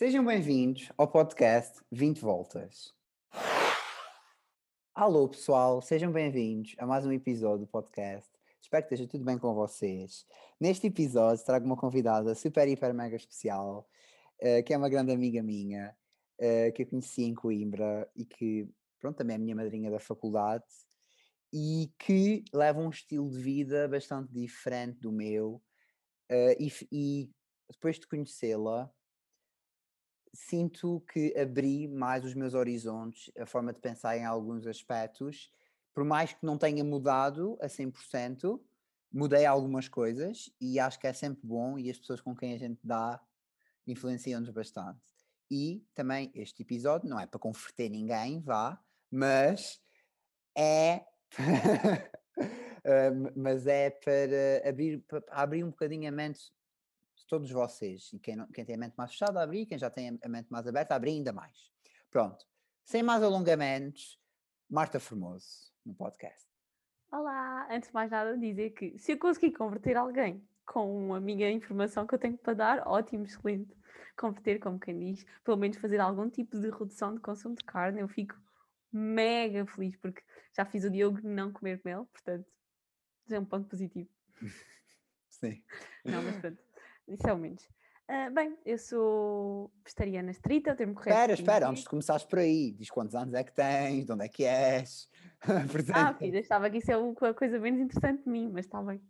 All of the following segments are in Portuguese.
Sejam bem-vindos ao podcast 20 Voltas. Alô, pessoal, sejam bem-vindos a mais um episódio do podcast. Espero que esteja tudo bem com vocês. Neste episódio trago uma convidada super, hiper, mega especial, uh, que é uma grande amiga minha, uh, que eu conheci em Coimbra e que, pronto, também é minha madrinha da faculdade e que leva um estilo de vida bastante diferente do meu. Uh, e, e depois de conhecê-la, sinto que abri mais os meus horizontes, a forma de pensar em alguns aspectos, por mais que não tenha mudado a 100%, mudei algumas coisas e acho que é sempre bom e as pessoas com quem a gente dá influenciam-nos bastante. E também este episódio não é para converter ninguém, vá, mas é mas é para abrir, para abrir um bocadinho a mente todos vocês, e quem, não, quem tem a mente mais fechada abrir, quem já tem a mente mais aberta abrir ainda mais. Pronto, sem mais alongamentos, Marta Formoso, no podcast. Olá, antes de mais nada dizer que se eu conseguir converter alguém com a minha informação que eu tenho para dar, ótimo, excelente. Converter, como quem diz, pelo menos fazer algum tipo de redução de consumo de carne, eu fico mega feliz, porque já fiz o Diogo não comer mel, portanto, é um ponto positivo. Sim. Não, mas pronto isso é o menos. Uh, bem, eu sou vegetariana estrita, termo correto. Espera, espera, antes de começares por aí, diz quantos anos é que tens, de onde é que és. ah, filha, estava que isso é a coisa menos interessante de mim, mas está bem.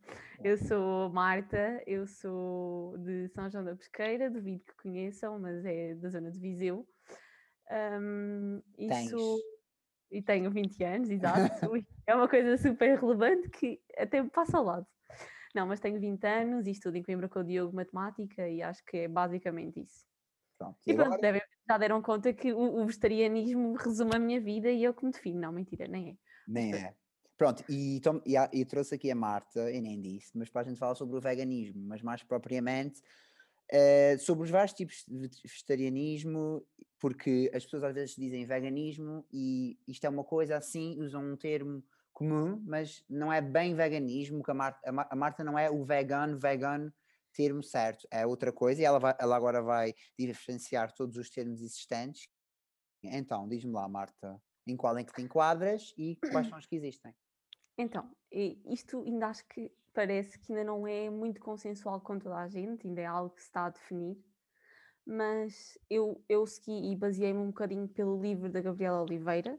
Eu sou Marta, eu sou de São João da Pesqueira, duvido que conheçam, mas é da zona de Viseu. Um, isso... E tenho 20 anos, exato. é uma coisa super relevante que até me passa ao lado. Não, mas tenho 20 anos e estudo em Coimbra com o Diogo Matemática e acho que é basicamente isso. Pronto, e, e pronto, agora... devem, já deram conta que o, o, vegetarianismo resume a minha vida e eu que me defino. Não, mentira, nem é. Nem é. Pronto, e, tom, e, e, trouxe aqui a Marta, e nem disse, mas para a gente falar sobre o veganismo, mas mais propriamente uh, sobre os vários tipos de vegetarianismo, porque as pessoas às vezes dizem veganismo e isto é uma coisa assim, usam um termo comum, mas não é bem veganismo, que a Marta, a Marta não é o vegano, vegano termo certo, é outra coisa e ela, vai, ela agora vai diferenciar todos os termos existentes. Então, diz-me lá, Marta, em qual é que te enquadras e quais são os que existem? Então, isto ainda acho que parece que ainda não é muito consensual com toda a gente, ainda é algo que se está a definir, mas eu, eu segui e baseei-me um bocadinho pelo livro da Gabriela Oliveira,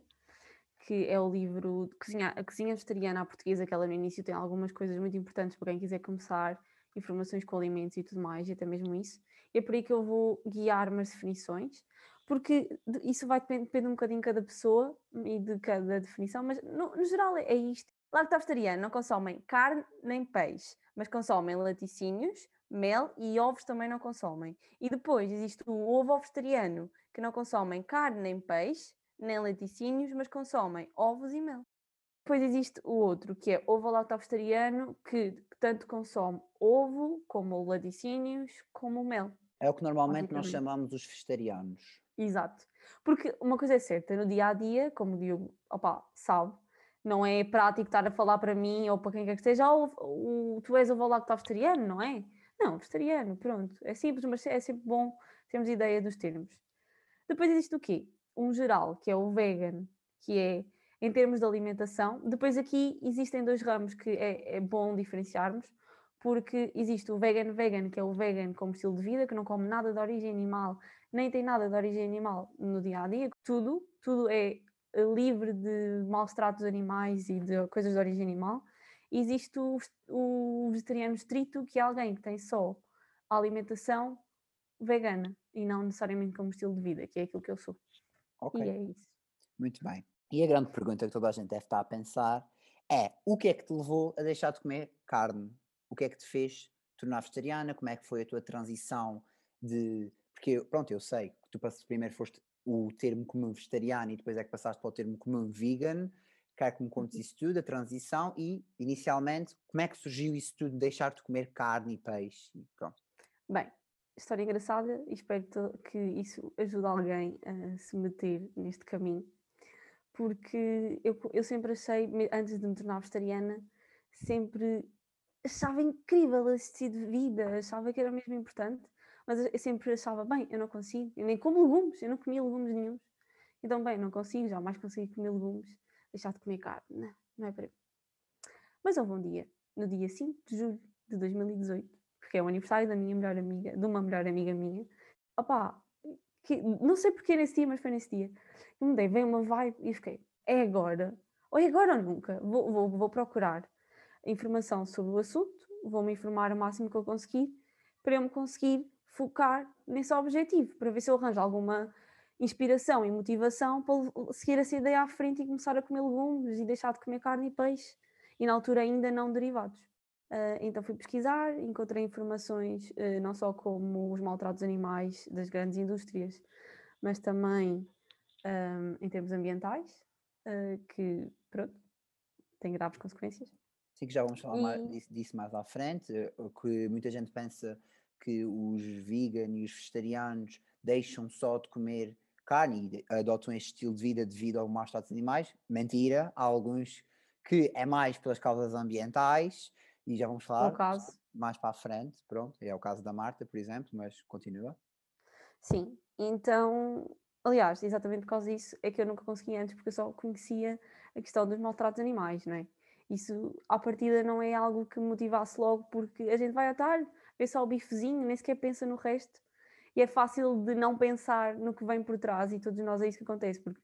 que é o livro de cozinha, A Cozinha Vegetariana à Portuguesa, que ela no início tem algumas coisas muito importantes para quem quiser começar, informações com alimentos e tudo mais, e até mesmo isso. E é por aí que eu vou guiar umas definições, porque isso vai depender, depender um bocadinho de cada pessoa e de cada definição, mas no, no geral é, é isto. Lacto-vegetariano não consomem carne nem peixe, mas consomem laticínios, mel e ovos também não consomem. E depois existe o ovo vegetariano, que não consomem carne nem peixe, nem laticínios, mas consomem ovos e mel. Depois existe o outro, que é ovo lacto-vegetariano, que tanto consome ovo, como laticínios, como mel. É o que normalmente nós chamamos os vegetarianos. Exato. Porque uma coisa é certa, no dia a dia, como o Diogo opa, sabe, não é prático estar a falar para mim ou para quem quer que seja, oh, o, tu és ovo lacto-vegetariano, não é? Não, vegetariano, pronto. É simples, mas é sempre bom termos ideia dos termos. Depois existe o quê? Um geral, que é o vegan, que é em termos de alimentação. Depois aqui existem dois ramos que é, é bom diferenciarmos, porque existe o vegan vegan, que é o vegan como estilo de vida, que não come nada de origem animal, nem tem nada de origem animal no dia a dia, tudo, tudo é livre de maus tratos animais e de coisas de origem animal. Existe o, o vegetariano estrito, que é alguém que tem só a alimentação vegana e não necessariamente como estilo de vida, que é aquilo que eu sou. Ok. E é isso. Muito bem. E a grande pergunta que toda a gente deve estar a pensar é: o que é que te levou a deixar de comer carne? O que é que te fez tornar vegetariana? Como é que foi a tua transição de. Porque, pronto, eu sei que tu primeiro foste o termo comum vegetariano e depois é que passaste para o termo comum vegan. Quero que me contes uhum. isso tudo, a transição e, inicialmente, como é que surgiu isso tudo, de deixar de comer carne e peixe? Pronto. Bem, história engraçada e espero que isso ajude alguém a se meter neste caminho. Porque eu, eu sempre achei, antes de me tornar vegetariana, sempre achava incrível assistir de vida, achava que era mesmo importante, Mas eu sempre achava, bem, eu não consigo, eu nem como legumes, eu não comia legumes nenhum. Então, bem, não consigo, jamais consegui comer legumes, deixar de comer carne, não, não é para mim. Mas houve um dia, no dia 5 de julho de 2018, porque é o aniversário da minha melhor amiga, de uma melhor amiga minha, opá, que, não sei porquê nesse dia, mas foi nesse dia, eu veio uma vibe e fiquei, é agora, ou é agora ou nunca, vou, vou, vou procurar informação sobre o assunto, vou-me informar o máximo que eu conseguir, para eu me conseguir focar nesse objetivo, para ver se eu arranjo alguma inspiração e motivação para seguir essa ideia à frente e começar a comer legumes e deixar de comer carne e peixe, e na altura ainda não derivados. Uh, então fui pesquisar, encontrei informações uh, não só como os maltratos animais das grandes indústrias, mas também um, em termos ambientais, uh, que pronto, têm graves consequências. Sim, que já vamos falar e... mais disso, disso, mais à frente, que muita gente pensa que os veganos e os vegetarianos deixam só de comer carne e adotam este estilo de vida devido ao maus tratos animais. Mentira, há alguns que é mais pelas causas ambientais e já vamos falar mais para a frente, pronto, é o caso da Marta, por exemplo, mas continua. Sim, então, aliás, exatamente por causa disso é que eu nunca consegui antes, porque eu só conhecia a questão dos maltratos animais, não é? Isso, à partida, não é algo que me motivasse logo, porque a gente vai a tarde, vê só o bifezinho, nem sequer pensa no resto, e é fácil de não pensar no que vem por trás, e todos nós é isso que acontece, porque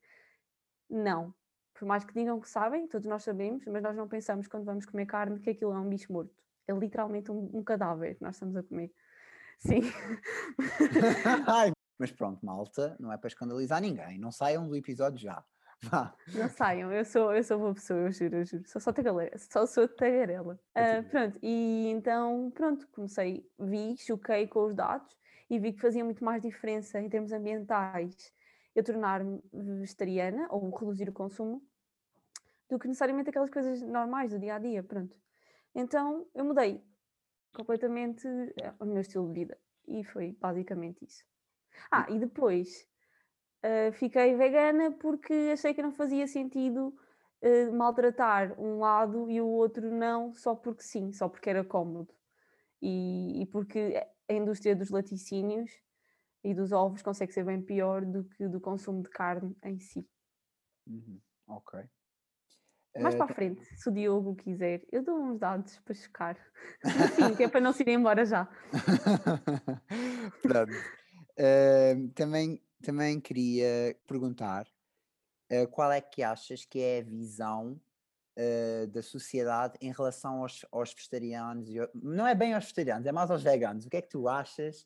não, por mais que digam que sabem, todos nós sabemos, mas nós não pensamos quando vamos comer carne que aquilo é um bicho morto. É literalmente um, um cadáver que nós estamos a comer. Sim. mas pronto, malta, não é para escandalizar ninguém. Não saiam do episódio já. Vá. Não saiam, eu sou, eu sou uma pessoa, eu juro, eu juro. Só sou tagarela. Só sou tagarela. Uh, pronto, e então, pronto, comecei, vi, choquei com os dados e vi que fazia muito mais diferença em termos ambientais eu tornar-me vegetariana ou reduzir o consumo do que necessariamente aquelas coisas normais do dia a dia, pronto. Então eu mudei completamente eh, o meu estilo de vida e foi basicamente isso. Ah, e depois uh, fiquei vegana porque achei que não fazia sentido uh, maltratar um lado e o outro não, só porque sim, só porque era cómodo. E, e porque a indústria dos laticínios e dos ovos consegue ser bem pior do que do consumo de carne em si. Uhum. Ok. Mais uh, para a frente, se o Diogo quiser, eu dou uns dados para checar. Sim, que é para não se ir embora já. Pronto. Uh, também, também queria perguntar uh, qual é que achas que é a visão da sociedade em relação aos, aos vegetarianos? Não é bem aos vegetarianos, é mais aos veganos. O que é que tu achas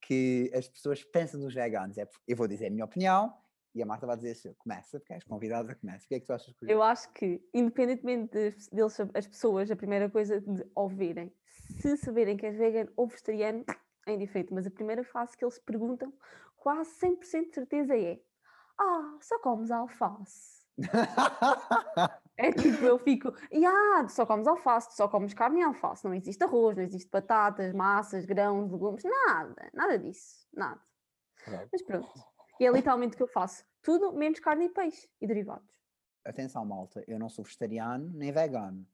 que as pessoas pensam dos veganos. É, eu vou dizer a minha opinião e a Marta vai dizer assim, começa, porque és convidada, começa. O que é que tu achas? Que... Eu acho que, independentemente deles, as pessoas, a primeira coisa de ouvirem, se saberem que és vegan ou vegetariano, é indiferente, mas a primeira fase que eles perguntam, quase 100% de certeza é ah, só comes alface. É tipo, eu fico, ah, só comes alface, só comes carne e alface, não existe arroz, não existe batatas, massas, grãos, legumes, nada, nada disso, nada. Mas pronto, e é literalmente o que eu faço, tudo menos carne e peixe e derivados. Atenção, malta, eu não sou vegetariano nem vegano.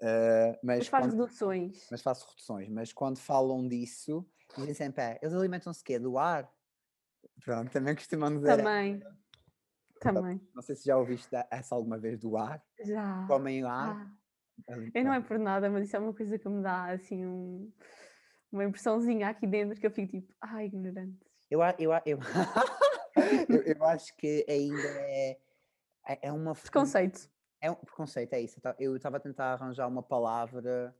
Uh, mas, mas faz quando, reduções. Mas faço reduções, mas quando falam disso, dizem sempre, é, eles alimentam-se quê? Do ar? Pronto, também costumam dizer. Também. Também. Não sei se já ouviste essa alguma vez do ar. Já. Comem ar. Ah. Eu não é por nada, mas isso é uma coisa que me dá assim um, uma impressãozinha aqui dentro que eu fico tipo, ai, ah, ignorante. Eu, eu, eu, eu, eu, acho que ainda é, é, é uma. Preconceito. É um preconceito, é isso. Eu estava a tentar arranjar uma palavra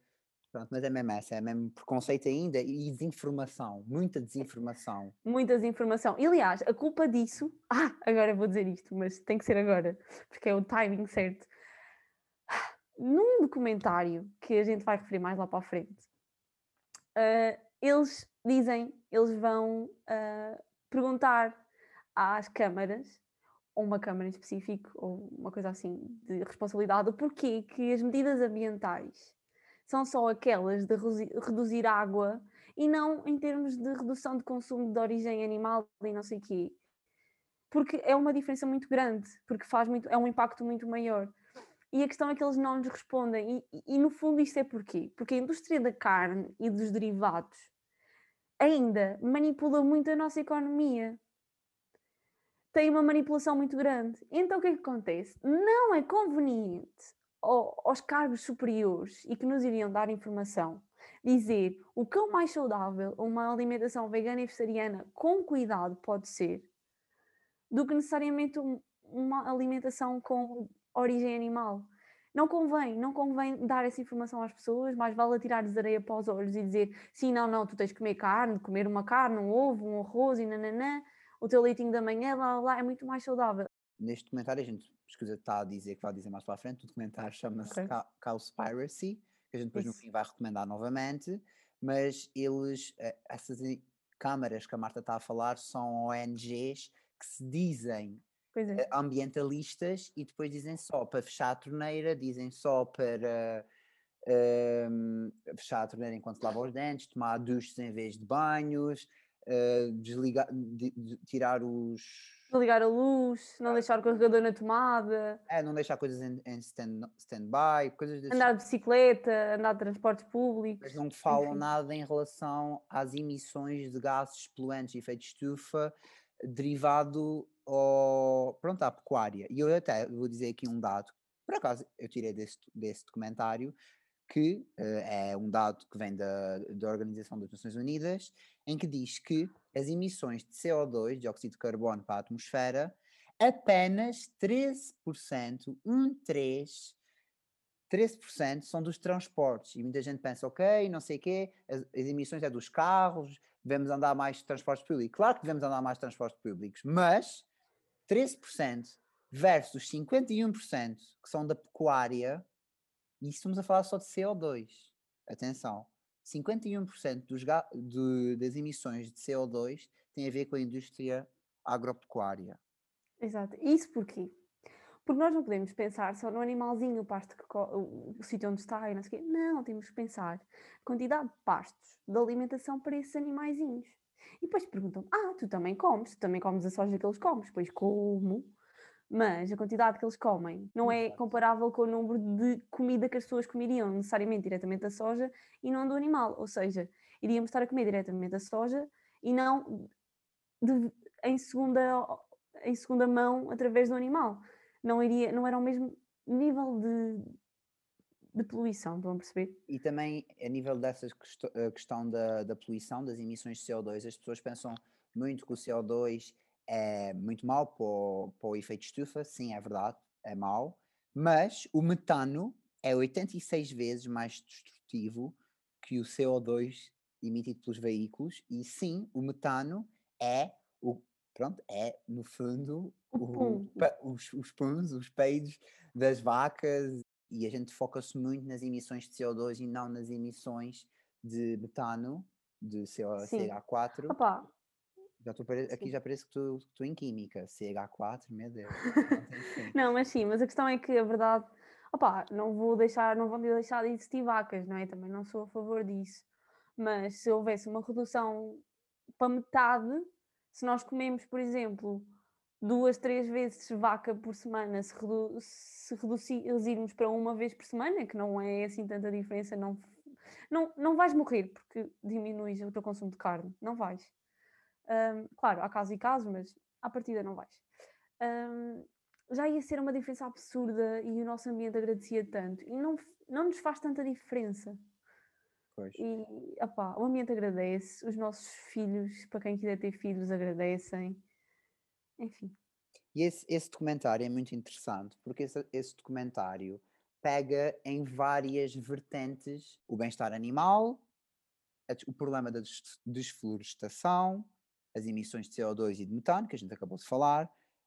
Pronto, mas é mesmo essa, é mesmo preconceito ainda e desinformação, muita desinformação. Muita desinformação. E aliás, a culpa disso. Ah, agora vou dizer isto, mas tem que ser agora, porque é o timing certo. Num documentário que a gente vai referir mais lá para a frente, uh, eles dizem, eles vão uh, perguntar às câmaras, ou uma câmara em específico, ou uma coisa assim de responsabilidade, o porquê que as medidas ambientais são só aquelas de reduzir água e não em termos de redução de consumo de origem animal e não sei o quê. Porque é uma diferença muito grande, porque faz muito, é um impacto muito maior. E a questão é que eles não nos respondem. E, e, no fundo isto é porquê? Porque a indústria da carne e dos derivados ainda manipula muito a nossa economia. Tem uma manipulação muito grande. Então o que é que acontece? Não é conveniente aos cargos superiores e que nos iriam dar informação dizer o quão mais saudável uma alimentação vegana e vegetariana com cuidado pode ser do que necessariamente uma alimentação com origem animal. Não convém, não convém dar essa informação às pessoas, mais vale tirar-lhes areia para os olhos e dizer sim, não, não, tu tens que comer carne, comer uma carne, um ovo, um arroz e nananã, o teu leitinho da manhã, blá, blá, blá, é muito mais saudável. Neste documentário, a gente, escusa está a dizer que vai dizer mais para a frente, o documentário chama-se okay. Cowspiracy, que a gente depois Isso. no fim vai recomendar novamente, mas eles, eh, essas câmaras que a Marta está a falar, são ONGs que se dizem é. Eh, ambientalistas e depois dizem só para fechar a torneira, dizem só para uh, fechar a torneira enquanto lava os dentes, tomar duches em vez de banhos, uh, desligar, de, de, tirar os. Desligar a luz, não deixar o carregador na tomada. É, não deixar coisas em, em stand-by, stand coisas desse Andar de bicicleta, andar de transportes públicos. Mas não falam enfim. nada em relação às emissões de gases poluentes e efeito de estufa derivado ao, pronto, à pecuária. E eu até vou dizer aqui um dado, por acaso eu tirei desse, desse documentário, que uh, é um dado que vem da, da Organização das Nações Unidas, em que diz que as emissões de CO2, dióxido de carbono para a atmosfera, apenas 13%, um 3, 13% são dos transportes. E muita gente pensa, ok, não sei o quê, as, as emissões é dos carros, devemos andar mais de transportes públicos. Claro que devemos andar mais de transportes públicos, mas 13% versus 51% que são da pecuária, e estamos a falar só de CO2. Atenção, 51% dos de, das emissões de CO2 tem a ver com a indústria agropecuária. Exato. Isso porquê? Porque nós não podemos pensar só no animalzinho, o pasto que o, o sítio onde está e não sei o quê. Não, temos que pensar a quantidade de pastos, de alimentação para esses animaizinhos. E depois perguntam: Ah, tu também comes, tu também comes a soja que eles comem. Pois como, mas a quantidade que eles comem não é comparável com o número de comida que as pessoas comeriam necessariamente diretamente da soja e não do animal. Ou seja, iríamos estar a comer diretamente a soja e não de, em, segunda, em segunda mão através do animal não, iria, não era o mesmo nível de, de poluição, estão a perceber? E também a nível dessa questão da, da poluição, das emissões de CO2, as pessoas pensam muito que o CO2 é muito mau para o, para o efeito estufa, sim, é verdade, é mau, mas o metano é 86 vezes mais destrutivo que o CO2 emitido pelos veículos, e sim, o metano é o pronto, é no fundo o, os, os puns, os peidos das vacas e a gente foca-se muito nas emissões de CO2 e não nas emissões de metano, de CO, CH4. Opa. Já tô, aqui sim. já parece que estou em química, CH4, meu Deus. não, mas sim, mas a questão é que a verdade, opa, não vou deixar, não vão deixar de existir vacas, não é? Também não sou a favor disso. Mas se houvesse uma redução para metade, se nós comemos, por exemplo, duas, três vezes vaca por semana, se, redu se reduzirmos para uma vez por semana, que não é assim tanta diferença, não, não, não vais morrer porque diminuis o teu consumo de carne, não vais. Um, claro, há casos e casos, mas à partida não vais. Um, já ia ser uma diferença absurda e o nosso ambiente agradecia tanto e não, não nos faz tanta diferença. Pois. E opá, o ambiente agradece, os nossos filhos, para quem quiser ter filhos, agradecem enfim. E esse, esse documentário é muito interessante porque esse, esse documentário pega em várias vertentes o bem-estar animal, o problema da desflorestação, as emissões de CO2 e de metano, que a gente acabou de falar,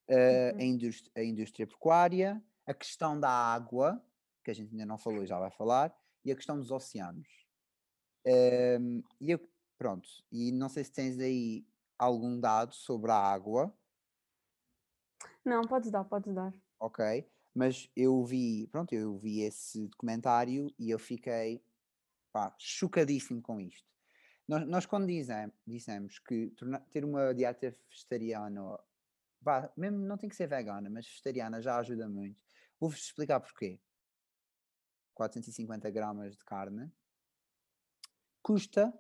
uh, uhum. a, indústria, a indústria pecuária, a questão da água, que a gente ainda não falou e já vai falar, e a questão dos oceanos. Um, e eu, pronto, e não sei se tens aí algum dado sobre a água, não, podes dar, podes dar. Ok, mas eu vi, pronto, eu vi esse documentário e eu fiquei pá, chocadíssimo com isto. Nós, nós quando dizem, dissemos que torna, ter uma dieta vegetariana, mesmo não tem que ser vegana, mas vegetariana já ajuda muito. Vou-vos explicar porquê. 450 gramas de carne custa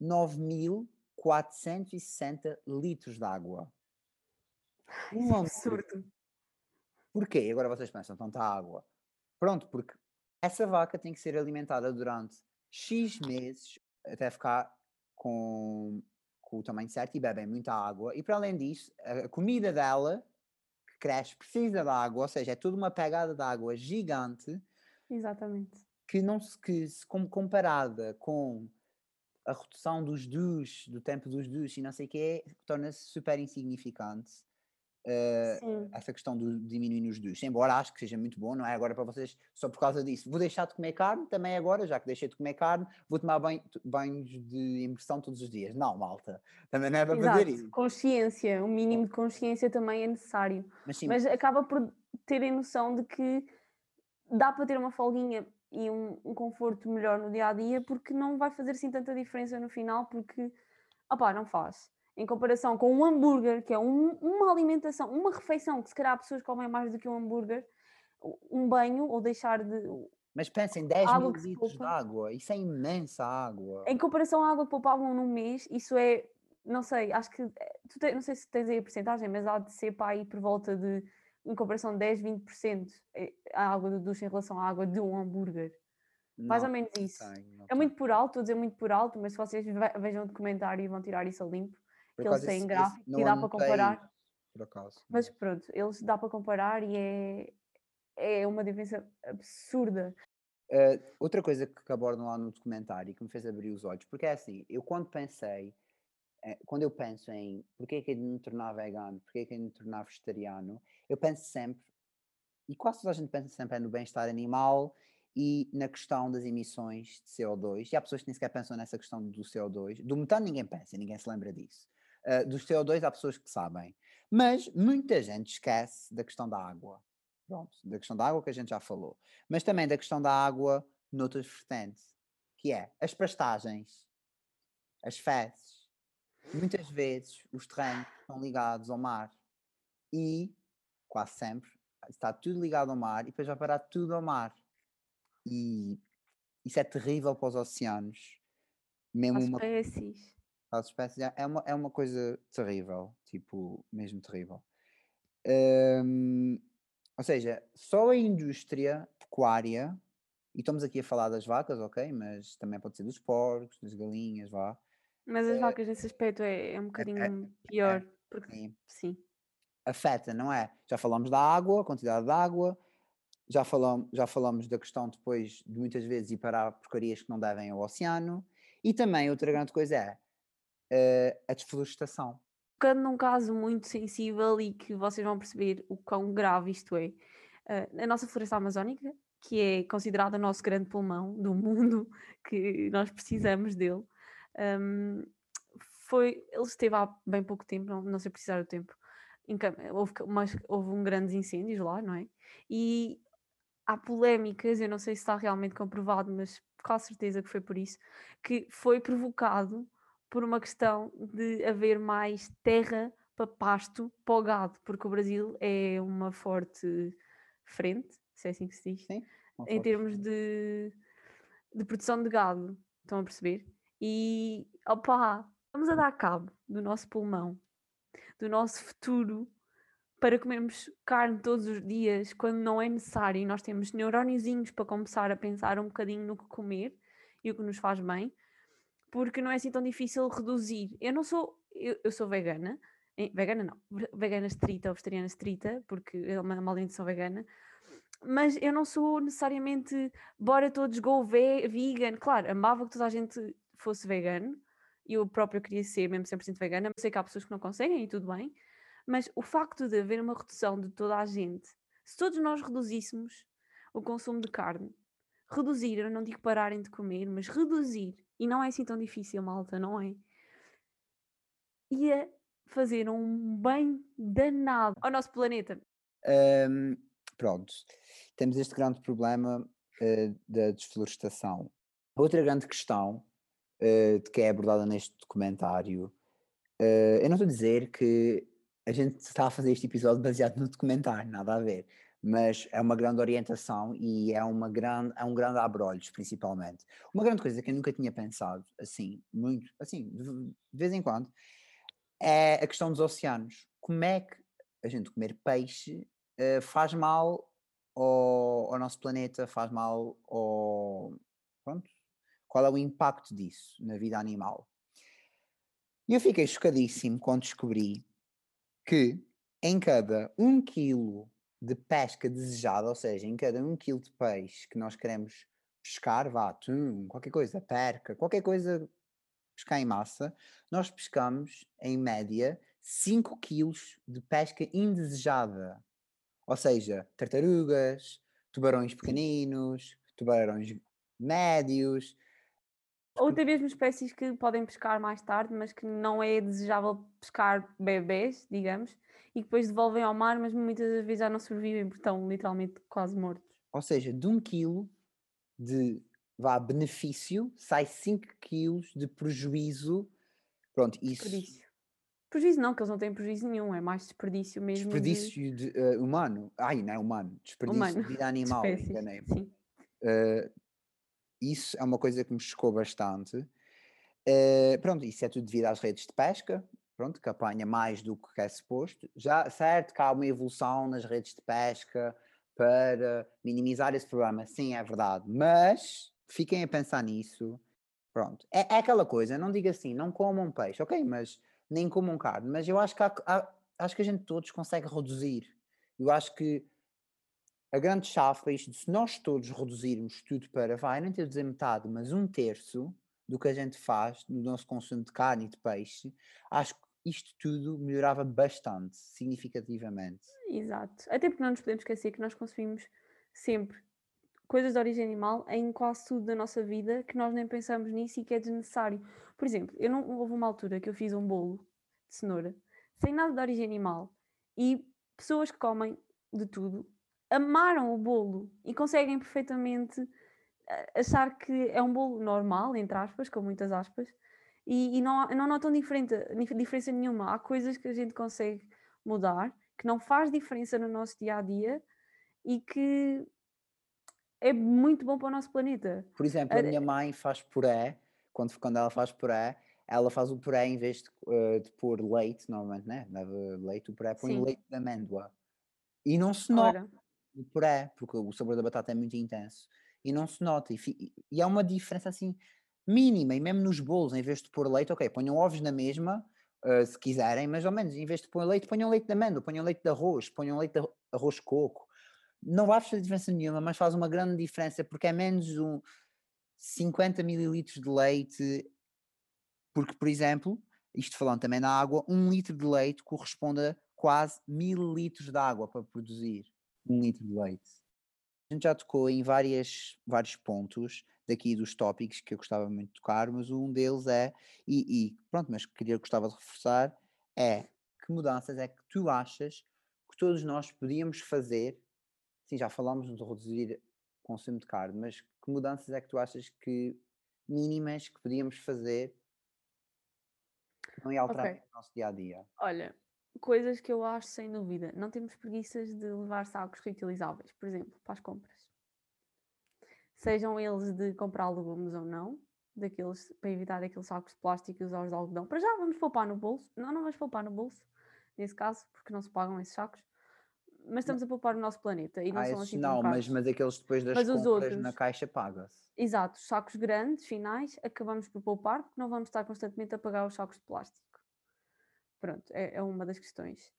9.460 litros de água. Um é absurdo. Porquê? Agora vocês pensam, então está água. Pronto, porque essa vaca tem que ser alimentada durante X meses até ficar com, com o tamanho certo e bebem muita água. E para além disso, a comida dela, que cresce, precisa de água, ou seja, é tudo uma pegada de água gigante. Exatamente. Que não se, que se comparada com a redução dos dus, do tempo dos dus e não sei o quê, torna-se super insignificante uh, essa questão do diminuir nos dos. Embora acho que seja muito bom, não é? Agora para vocês, só por causa disso, vou deixar de comer carne também agora, já que deixei de comer carne, vou tomar banho, banhos de imersão todos os dias. Não, malta, também não é para Exato. fazer isso. Consciência, um mínimo de consciência também é necessário. Mas, sim, mas acaba por terem noção de que dá para ter uma folguinha e um, um, conforto melhor no dia a dia, porque não vai fazer assim tanta diferença no final, porque opá, não faz em comparação com um hambúrguer, que é um, uma alimentação, uma refeição, que se calhar pessoas comem mais do que um hambúrguer, um banho ou deixar de. Mas pensem, 10 mil litros de água, isso é imensa água. Em comparação à água que poupavam num mês, isso é, não sei, acho que, eh, tu te, não sei se tens aí a porcentagem, mas há de ser para aí por volta de, em comparação de 10, 20% eh, a água do duche em relação à água de um hambúrguer. Não, Mais ou menos isso. Tenho, é muito por alto, estou a dizer muito por alto, mas se vocês vejam o documentário e vão tirar isso a limpo, que eles têm gráfico e dá para comparar. Por acaso. Mas pronto, eles dá para comparar e é, é uma diferença absurda. Uh, outra coisa que abordam lá no documentário que me fez abrir os olhos, porque é assim, eu quando pensei, eh, quando eu penso em porque é que é de me tornar vegano, porque é que é de me tornar vegetariano, eu penso sempre, e quase toda a gente pensa sempre é no bem-estar animal e na questão das emissões de CO2, e há pessoas que nem sequer pensam nessa questão do CO2, do metano ninguém pensa, ninguém se lembra disso. Uh, dos CO2 há pessoas que sabem. Mas muita gente esquece da questão da água. Pronto, da questão da água que a gente já falou. Mas também da questão da água noutras vertentes, que é as pastagens, as fezes. Muitas vezes os terrenos estão ligados ao mar e, quase sempre, está tudo ligado ao mar e depois vai parar tudo ao mar. E isso é terrível para os oceanos. Mesmo As uma... espécies as espécies é, é uma, é uma coisa terrível, tipo, mesmo terrível. Ou seja, só a indústria pecuária, e estamos aqui a falar das vacas, ok, mas também pode ser dos porcos, das galinhas, vá. Mas as é, vacas nesse aspecto é, é um bocadinho é, é pior, é, porque sim. sim. Afeta, não é? Já falamos da água, a quantidade de água, já falamos, já falamos da questão depois de muitas vezes ir para porcarias que não devem ao oceano, e também outra grande coisa é uh, a desflorestação. Tocando num caso muito sensível e que vocês vão perceber o quão grave isto é, uh, a nossa floresta amazónica, que é considerada o nosso grande pulmão do mundo, que nós precisamos dele, um, foi, ele esteve há bem pouco tempo, não, não sei precisar do tempo, houve, mas, houve um grandes incêndios lá, não é? E há polémicas, eu não sei se está realmente comprovado, mas com certeza que foi por isso, que foi provocado por uma questão de haver mais terra para pasto para o gado, porque o Brasil é uma forte frente, se é assim que se diz, Sim, em termos de, de produção de gado, estão a perceber? E opá, vamos a dar cabo do nosso pulmão, do nosso futuro para comermos carne todos os dias quando não é necessário e nós temos neuróniozinhos para começar a pensar um bocadinho no que comer e o que nos faz bem porque não é assim tão difícil reduzir. Eu não sou, eu, eu sou vegana, vegana não, vegana estrita ou vegetariana estrita, porque é uma maldição vegana, mas eu não sou necessariamente bora todos go ve vegan. Claro, amava que toda a gente fosse vegano, eu própria queria ser mesmo 100% vegana, sei que há pessoas que não conseguem e tudo bem, mas o facto de haver uma redução de toda a gente, se todos nós reduzíssemos o consumo de carne, reduzir, eu não digo pararem de comer, mas reduzir e não é assim tão difícil, malta, não é? Ia fazer um bem danado ao nosso planeta. Um, pronto, temos este grande problema uh, da desflorestação. Outra grande questão uh, que é abordada neste documentário, uh, eu não estou a dizer que a gente está a fazer este episódio baseado no documentário, nada a ver, mas é uma grande orientação e é, uma grande, é um grande abrolhos, principalmente. Uma grande coisa que eu nunca tinha pensado, assim, muito, assim, de, vez em quando, é a questão dos oceanos. Como é que a gente comer peixe uh, faz mal ao, ao, nosso planeta, faz mal ao. Pronto. Qual é o impacto disso na vida animal? E eu fiquei chocadíssimo quando descobri que em cada um quilo de pesca desejada, ou seja, em cada um quilo de peixe que nós queremos pescar, vá, atum, qualquer coisa, perca, qualquer coisa pescar em massa, nós pescamos, em média, 5 quilos de pesca indesejada. Ou seja, tartarugas, tubarões pequeninos, tubarões médios. Ou até mesmo espécies que podem pescar mais tarde, mas que não é desejável pescar bebês, digamos, e que depois devolvem ao mar, mas muitas vezes já não sobrevivem porque estão literalmente quase mortos. Ou seja, de um quilo de vá, benefício, sai 5 quilos de prejuízo. Pronto, isso. Desperdício. Prejuízo não, que eles não têm prejuízo nenhum, é mais desperdício mesmo. Desperdício de, de uh, humano. Ai, não é humano. Desperdício humano. de vida animal, enganei-me. Uh, isso é uma coisa que me chocou bastante. Uh, pronto, isso é tudo devido às redes de pesca, pronto, que apanha mais do que é suposto. Já, certo que há uma evolução nas redes de pesca para minimizar esse problema, sim, é verdade, mas fiquem a pensar nisso. Pronto, é, é aquela coisa, não diga assim, não comam peixe, ok, mas nem comam carne, mas eu acho que, há, há, acho que a gente todos consegue reduzir. Eu acho que a grande chave para isto, se nós todos reduzirmos tudo para, vai, não tenho dizer metade, mas um terço do que a gente faz no nosso consumo de carne e de peixe, acho que isto tudo melhorava bastante, significativamente. Exato. Até porque não nos podemos esquecer que nós consumimos sempre coisas de origem animal em quase tudo da nossa vida que nós nem pensamos nisso e que é desnecessário. Por exemplo, eu não houve uma altura que eu fiz um bolo de cenoura sem nada de origem animal e pessoas que comem de tudo amaram o bolo e conseguem perfeitamente eh, achar que é um bolo normal, entre aspas, com muitas aspas, e, e não, não notam diferente, diferença nenhuma. Há coisas que a gente consegue mudar, que não faz diferença no nosso dia a dia e que é muito bom para o nosso planeta. Por exemplo, a minha mãe faz puré, quando, quando ela faz puré, ela faz o puré em vez de, uh, de pôr leite, normalmente, né? Leite, o puré põe Sim. leite de amêndoa. E não se nota Ora. O puré, porque o sabor da batata é muito intenso. E não se nota. E, e há uma diferença assim mínima, e mesmo nos bolos, em vez de pôr leite, ok, ponham ovos na mesma, uh, se quiserem, mas ao menos em vez de pôr leite, ponham leite de amêndoa, ponham leite de arroz, ponham leite de arroz coco. Não vai fazer diferença nenhuma, mas faz uma grande diferença porque é menos um 50 mililitros de leite, porque, por exemplo, isto falando também na água, um litro de leite corresponde a quase mil litros de água para produzir um litro de leite. A gente já tocou em várias, vários pontos daqui dos tópicos que eu gostava muito de tocar, mas um deles é, e, e pronto, mas queria, gostava de reforçar, é que mudanças é que tu achas que todos nós podíamos fazer, sim, já falámos de reduzir o consumo de carne, mas que mudanças é que tu achas que mínimas que podíamos fazer não ia alterar okay. o nosso dia a dia? Olha, coisas que eu acho sem dúvida. Não temos preguiças de levar sacos reutilizáveis, por exemplo, para as compras sejam eles de comprar legumes ou não, daqueles, para evitar aqueles sacos de plástico e usar os de algodão. Para já vamos poupar no bolso. Não, não vamos poupar no bolso, nesse caso, porque não se pagam esses sacos. Mas estamos a poupar o nosso planeta e não ah, são assim Não, mas, mas aqueles depois das mas compras outros, na caixa paga-se. Exato, os sacos grandes, finais, acabamos por poupar porque não vamos estar constantemente a pagar os sacos de plástico. Pronto, é, é uma das questões.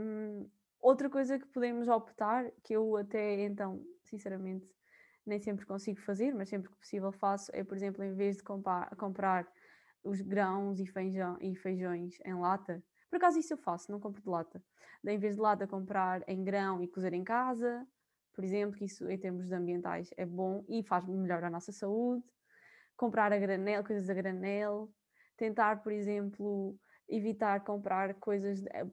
Um, outra coisa que podemos optar, que eu até então, sinceramente, nem sempre consigo fazer, mas sempre que possível faço, é, por exemplo, em vez de comprar, os grãos e, feijão, e feijões em lata, por acaso isso eu faço, não compro de lata. Em vez de lata, comprar em grão e cozer em casa, por exemplo, que isso em termos ambientais é bom e faz melhor a nossa saúde. Comprar a granel, coisas a granel. Tentar, por exemplo, evitar comprar coisas de, eh,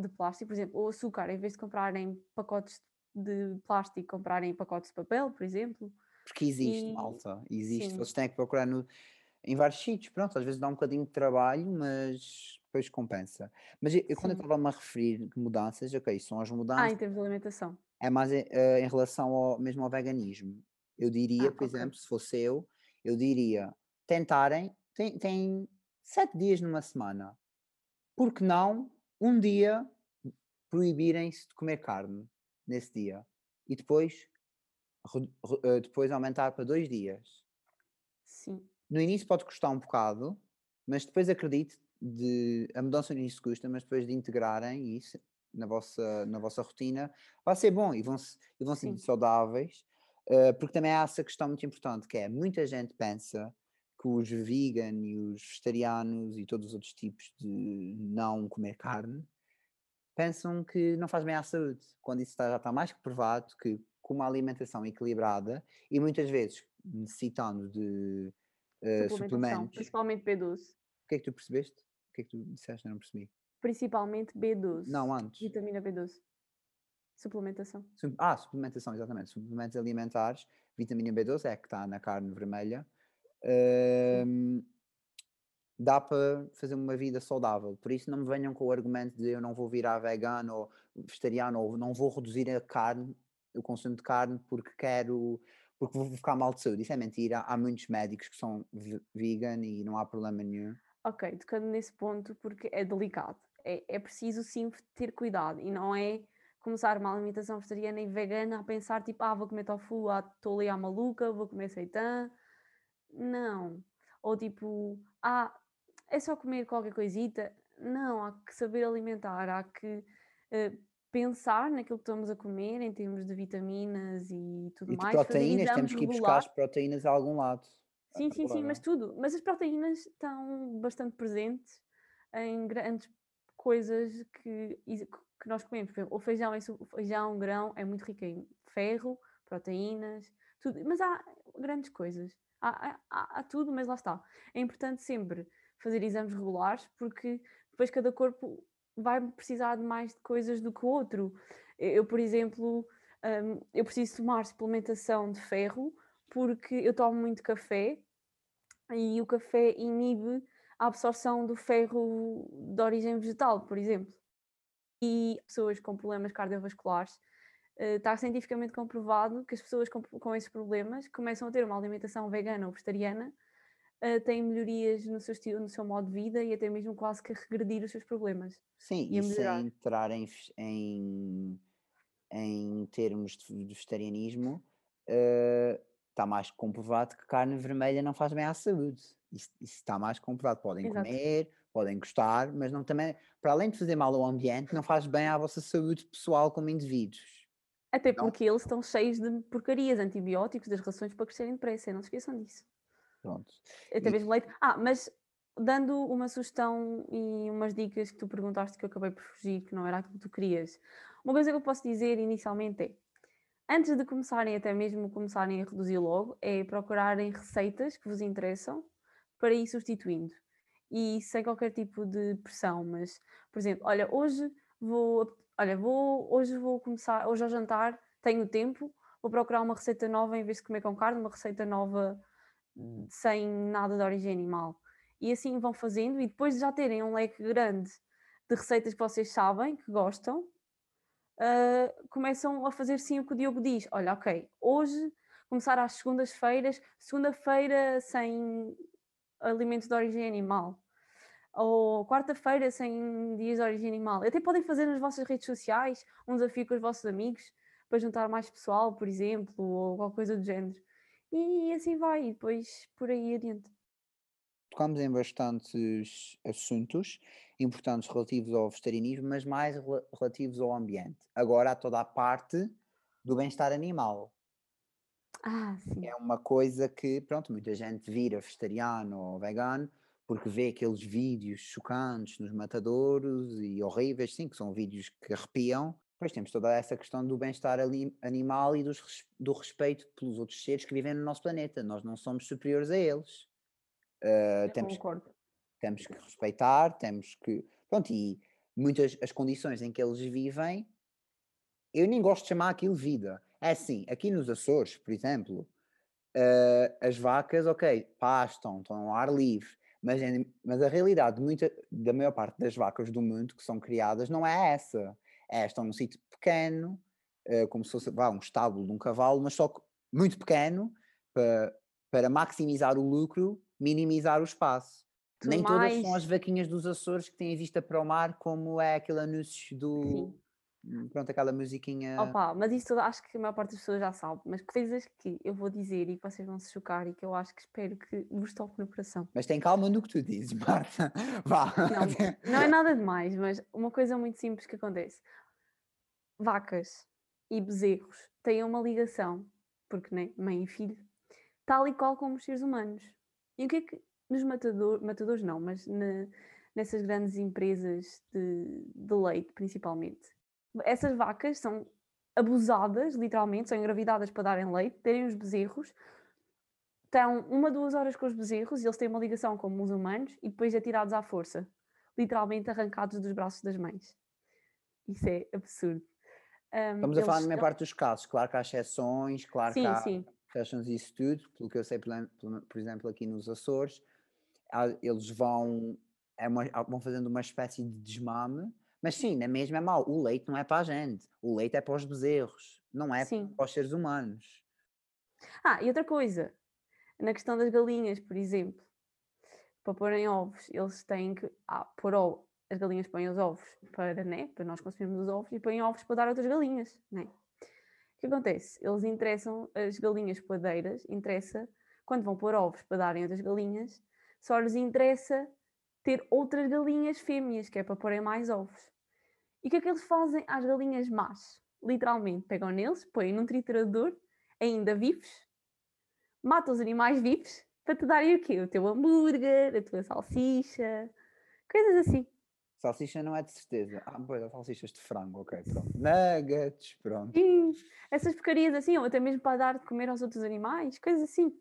de plástico, por exemplo, o açúcar, em vez de comprar em pacotes de plástico comprarem pacotes de papel, por exemplo. Porque existe, e... malta, existe. Sim. Vocês têm que procurar no. em vários sítios. Pronto, às vezes dá um bocadinho de trabalho, mas depois compensa. Mas eu, quando eu estava-me a referir de mudanças, ok, são as Ah, mudanças, em termos de alimentação. é mais em, eh, em relação ao, mesmo ao veganismo. Eu diria, Ah, por ok. exemplo, se fosse eu, eu diria tentarem, tem, tem sete dias numa semana. Por que não um dia proibirem-se de comer carne nesse dia? E depois, eh, depois aumentar para dois dias. Sim. No início pode custar um bocado, mas depois acredite, de, a mudança no início custa, mas depois de integrarem isso na vossa, na vossa rotina, vai ser bom e vão, se, e vão ser saudáveis, eh, porque também há essa questão muito importante, que é, muita gente pensa que os vegan e os vegetarianos e todos os outros tipos de não comer carne, pensam que não faz bem à saúde, quando isso está- já está mais que provado que com uma alimentação equilibrada e muitas vezes necessitando de Suplementação, suplementos. principalmente B12. O que é que tu percebeste? O que é que tu disseste? Eu não percebi. Principalmente B12. Não, antes. Vitamina B12. Suplementação. Sup- Ah, suplementação, exatamente. Suplementos alimentares, vitamina B12 é que está na carne vermelha. Dá para fazer uma vida saudável. Por isso não me venham com o argumento de eu não vou virar vegano ou vegetariano ou não vou reduzir a carne, o consumo de carne porque quero, porque vou ficar mal de saúde. Isso é mentira. Há muitos médicos que são ve- vegan e não há problema nenhum. Ok, tocando nesse ponto porque é delicado. É, é preciso sim ter cuidado e não é começar uma alimentação vegetariana e vegana a pensar tipo, ah, vou comer tofu, ah, estou ali à maluca, vou comer seitã. Não. Ou tipo, ah, é só comer qualquer coisita. Não, há que saber alimentar, há que eh, pensar naquilo que estamos a comer em termos de vitaminas e tudo E mais. proteínas, temos que ir buscar as proteínas a algum lado. Sim, sim, sim, mas Agora- tudo. Mas as proteínas estão bastante presentes em grandes coisas que, que nós comemos. Por exemplo, o feijão, é o feijão, grão, é muito rico em ferro, proteínas, tudo. Mas há grandes coisas. Há, há- há- tudo, mas lá está. É importante sempre fazer exames regulares, porque depois cada corpo vai precisar de mais coisas do que o outro. Eu, por exemplo, hum, eu preciso tomar suplementação de ferro porque eu tomo muito café e o café inibe a absorção do ferro de origem vegetal, por exemplo. E pessoas com problemas cardiovasculares, está cientificamente comprovado que as pessoas com, com esses problemas começam a ter uma alimentação vegana ou vegetariana, eh, têm melhorias no seu estilo, no seu modo de vida e até mesmo quase que regredir os seus problemas. Sim, e e sem entrar em, em, em termos de vegetarianismo, eh, está mais comprovado que carne vermelha não faz bem à saúde. Isso, isso está mais comprovado. Podem Exato. comer, podem gostar, mas não também, para além de fazer mal ao ambiente, não faz bem à vossa saúde pessoal como indivíduos. Até Não? porque eles estão cheios de porcarias, antibióticos, das rações para crescerem depressa, não se esqueçam disso. Pronto. Até E- mesmo leite. Ah, mas dando uma sugestão e umas dicas que tu perguntaste que eu acabei por fugir, que não era aquilo que tu querias. Uma coisa que eu posso dizer inicialmente é, antes de começarem, até mesmo começarem a reduzir logo, é procurarem receitas que vos interessam para ir substituindo. E sem qualquer tipo de pressão, mas, por exemplo, olha, hoje vou, olha, vou, hoje vou começar, hoje ao jantar, tenho tempo, vou procurar uma receita nova em vez de comer com carne, uma receita nova hum, sem nada de origem animal. E assim vão fazendo, e depois de já terem um leque grande de receitas que vocês sabem, que gostam, ah, começam a fazer sim o que o Diogo diz. Olha, ok, hoje começar às segundas-feiras, segunda-feira sem alimentos de origem animal. Ou quarta-feira sem dias de origem animal. Até podem fazer nas vossas redes sociais um desafio com os vossos amigos para juntar mais pessoal, por exemplo, ou qualquer coisa do género. E assim vai, e depois por aí adiante. Tocamos em bastantes assuntos importantes relativos ao vegetarianismo, mas mais rela- relativos ao ambiente. Agora há toda a parte do bem-estar animal. Ah, sim. É uma coisa que, pronto, muita gente vira vegetariano ou vegano porque vê aqueles vídeos chocantes nos matadouros e horríveis, sim, que são vídeos que arrepiam. Depois temos toda essa questão do bem-estar animal e dos do respeito pelos outros seres que vivem no nosso planeta. Nós não somos superiores a eles. Uh, Eu temos, concordo. temos que respeitar, temos que. Pronto, e muitas as condições em que eles vivem, eu nem gosto de chamar aquilo vida. É assim, aqui nos Açores, por exemplo, uh, as vacas, ok, pastam, estão ao ar livre, mas, mas a realidade de muita, da maior parte das vacas do mundo que são criadas não é essa. É, estão num sítio pequeno, uh, como se fosse vá, um estábulo de um cavalo, mas só muito pequeno, para, para maximizar o lucro, minimizar o espaço. Nem todas são as vaquinhas dos Açores que têm vista para o mar, como é aquele anúncio do. Sim. Pronto, aquela musiquinha. Opa, mas isso acho que a maior parte das pessoas já sabe. Mas coisas que eu vou dizer e que vocês vão se chocar e que eu acho que espero que vos toque no coração. Mas tem calma no que tu dizes, Marta. Vá. Não, não é nada demais, mas uma coisa muito simples que acontece: vacas e bezerros têm uma ligação, porque né, mãe e filho, tal e qual como os seres humanos. E o que é que nos matador, matadores não, mas na, nessas grandes empresas de, de leite, principalmente. Essas vacas são abusadas, literalmente, são engravidadas para darem leite, terem os bezerros, estão uma, duas horas com os bezerros e eles têm uma ligação como os humanos e depois atirados à força, literalmente arrancados dos braços das mães. Isso é absurdo. Um, Estamos a falar na maior parte dos casos, claro que há exceções, claro sim, que há sim. exceções isso tudo, pelo que eu sei, por exemplo, aqui nos Açores, eles vão, é uma, vão fazendo uma espécie de desmame, mas sim, na mesma é mau. O leite não é para a gente, o leite é para os bezerros, não é sim. para os seres humanos. Ah, e outra coisa, na questão das galinhas, por exemplo, para porem ovos, eles têm que ah, pôr ovo. As galinhas põem os ovos para, né, para nós consumirmos os ovos e põem ovos para dar a outras galinhas, né? O que acontece? Eles interessam, as galinhas poedeiras, interessa, quando vão pôr ovos para darem outras galinhas, só lhes interessa ter outras galinhas fêmeas, que é para porem mais ovos. E o que é que eles fazem às galinhas más? Literalmente, pegam neles, põem num triturador, ainda vivos, matam os animais vivos para te darem o quê? O teu hambúrguer, a tua salsicha, coisas assim. Salsicha não é de certeza. Ah, pois, salsichas de frango, ok, pronto. Nuggets, pronto. Sim, essas porcarias assim, ou até mesmo para dar de comer aos outros animais, coisas assim.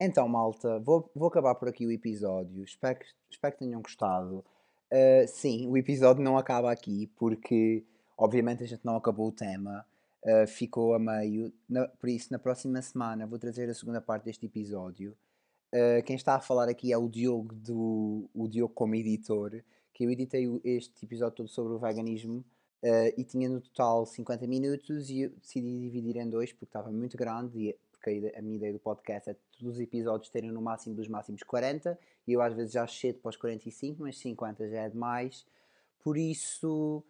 Então, malta, vou, vou acabar por aqui o episódio. Espero que, espero que tenham gostado. Uh, sim, o episódio não acaba aqui, porque obviamente a gente não acabou o tema, uh, ficou a meio. Na, por isso, na próxima semana vou trazer a segunda parte deste episódio. Uh, quem está a falar aqui é o Diogo, do, o Diogo como editor, que eu editei este episódio todo sobre o veganismo. e tinha no total 50 minutos e eu decidi dividir em dois porque estava muito grande e porque a, minha ideia do podcast é todos os episódios terem no máximo dos máximos 40 e eu às vezes já cedo para os 45, mas 50 já é demais. Por isso,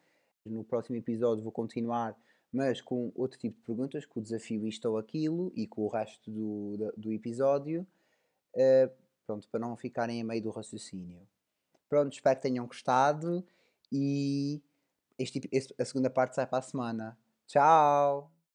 no próximo episódio vou continuar, mas com outro tipo de perguntas, com o desafio isto ou aquilo e com o resto do, do, episódio. Uh, pronto, para não ficarem a meio do raciocínio. Pronto, espero que tenham gostado e este, este, a segunda parte sai para a semana. Tchau!